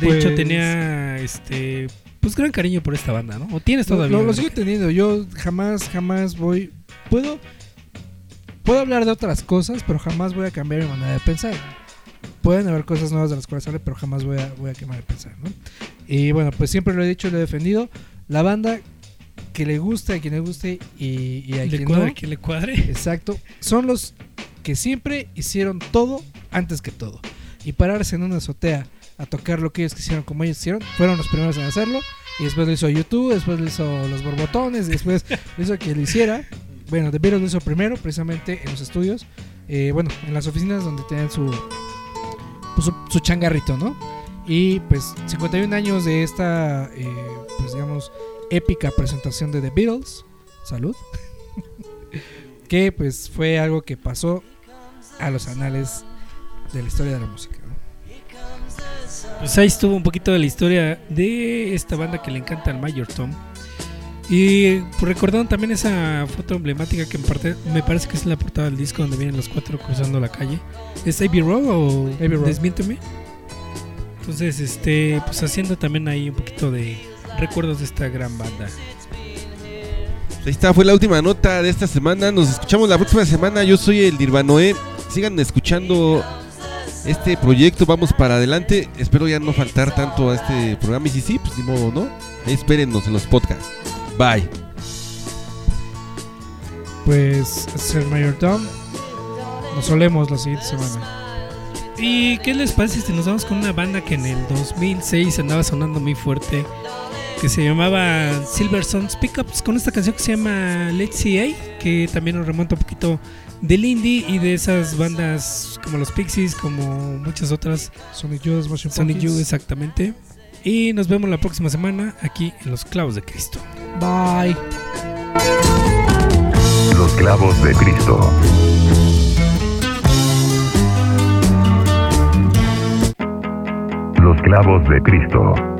de Pues- hecho, tenía este pues gran cariño por esta banda, ¿no? O tienes todavía. lo- lo ¿no? sigo teniendo. Yo jamás, jamás voy. Puedo. Puedo hablar de otras cosas, pero jamás voy a cambiar mi manera de pensar. Pueden haber cosas nuevas de las cuales sale, pero jamás voy a, voy a cambiar de pensar, ¿no? Y bueno, pues siempre lo he dicho y lo he defendido. La banda que le guste, a quien le guste y, y a le quien cuadre, no. que le cuadre. Exacto. Son los que siempre hicieron todo antes que todo. Y pararse en una azotea a tocar lo que ellos quisieron como ellos hicieron, fueron los primeros en hacerlo. Y después lo hizo YouTube, después lo hizo Los Borbotones, después lo hizo quien lo hiciera. Bueno, The Beatles lo hizo primero, precisamente en los estudios. eh, bueno, en las oficinas donde tenían su, pues, su, su changarrito, ¿no? Y pues 51 años de esta, eh, pues digamos, épica presentación de The Beatles. Salud. que pues fue algo que pasó a los anales de la historia de la música. ¿no? Pues ahí estuvo un poquito de la historia de esta banda que le encanta al Mayor Tom. Y pues, recordando también esa foto emblemática que en parte me parece que es la portada del disco donde vienen los cuatro cruzando la calle. ¿Es Abbey Road o Abbey Road. Desmiénteme? Entonces, este, pues haciendo también ahí un poquito de recuerdos de esta gran banda. Pues Ahí está, fue la última nota de esta semana. Nos escuchamos la próxima semana. Yo soy el Nirvanoe sigan escuchando este proyecto. Vamos para adelante. Espero ya no faltar tanto a este programa. Y si sí, pues ni modo, ¿no? Espérennos en los podcasts. Bye. Pues, ser Mayor Tom, nos solemos la siguiente semana. ¿Y qué les parece si nos vamos con una banda que en el 2006 andaba sonando muy fuerte? Que se llamaba Silver Sons Pickups, con esta canción que se llama Let's CA, que también nos remonta un poquito del indie y de esas bandas como los Pixies, como muchas otras. Sonic Youth, Sonic Youth, exactamente. Y nos vemos la próxima semana aquí en Los Clavos de Cristo. Bye. Los Clavos de Cristo. Los Clavos de Cristo.